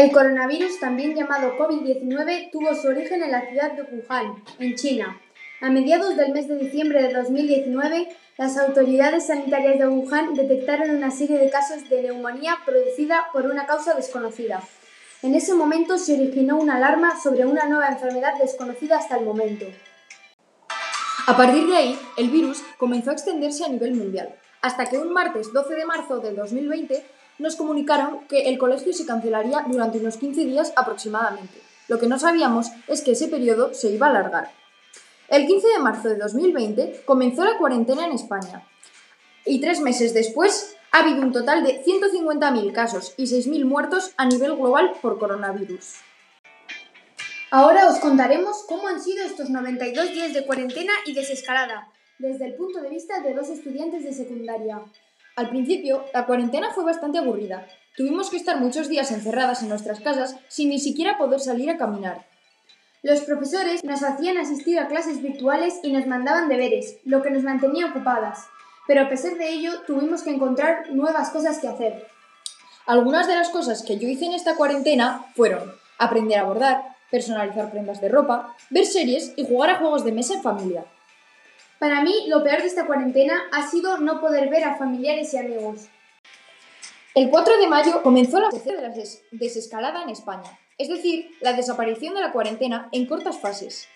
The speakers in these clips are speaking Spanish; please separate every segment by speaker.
Speaker 1: El coronavirus, también llamado COVID-19, tuvo su origen en la ciudad de Wuhan, en China. A mediados del mes de diciembre de 2019, las autoridades sanitarias de Wuhan detectaron una serie de casos de neumonía producida por una causa desconocida. En ese momento se originó una alarma sobre una nueva enfermedad desconocida hasta el momento.
Speaker 2: A partir de ahí, el virus comenzó a extenderse a nivel mundial, hasta que un martes 12 de marzo de 2020 nos comunicaron que el colegio se cancelaría durante unos 15 días aproximadamente. Lo que no sabíamos es que ese periodo se iba a alargar. El 15 de marzo de 2020 comenzó la cuarentena en España y tres meses después ha habido un total de 150.000 casos y 6.000 muertos a nivel global por coronavirus.
Speaker 1: Ahora os contaremos cómo han sido estos 92 días de cuarentena y desescalada, desde el punto de vista de dos estudiantes de secundaria.
Speaker 2: Al principio, la cuarentena fue bastante aburrida. Tuvimos que estar muchos días encerradas en nuestras casas sin ni siquiera poder salir a caminar.
Speaker 1: Los profesores nos hacían asistir a clases virtuales y nos mandaban deberes, lo que nos mantenía ocupadas. Pero a pesar de ello, tuvimos que encontrar nuevas cosas que hacer.
Speaker 2: Algunas de las cosas que yo hice en esta cuarentena fueron aprender a bordar, personalizar prendas de ropa, ver series y jugar a juegos de mesa en familia.
Speaker 1: Para mí, lo peor de esta cuarentena ha sido no poder ver a familiares y amigos.
Speaker 2: El 4 de mayo comenzó la de la desescalada en España, es decir, la desaparición de la cuarentena en cortas fases.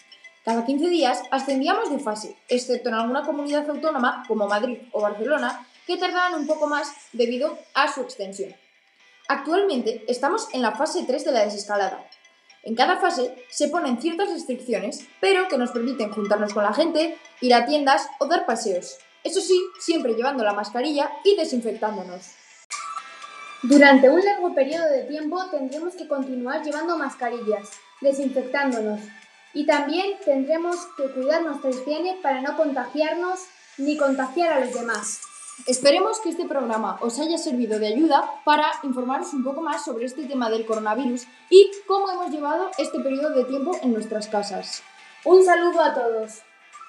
Speaker 2: Cada 15 días ascendíamos de fase, excepto en alguna comunidad autónoma como Madrid o Barcelona, que tardaban un poco más debido a su extensión. Actualmente estamos en la fase 3 de la desescalada, en cada fase se ponen ciertas restricciones, pero que nos permiten juntarnos con la gente, ir a tiendas o dar paseos. Eso sí, siempre llevando la mascarilla y desinfectándonos.
Speaker 1: Durante un largo periodo de tiempo tendremos que continuar llevando mascarillas, desinfectándonos y también tendremos que cuidar nuestra higiene para no contagiarnos ni contagiar a los demás.
Speaker 2: Esperemos que este programa os haya servido de ayuda para informaros un poco más sobre este tema del coronavirus y cómo hemos llevado este periodo de tiempo en nuestras casas.
Speaker 1: Un saludo a todos.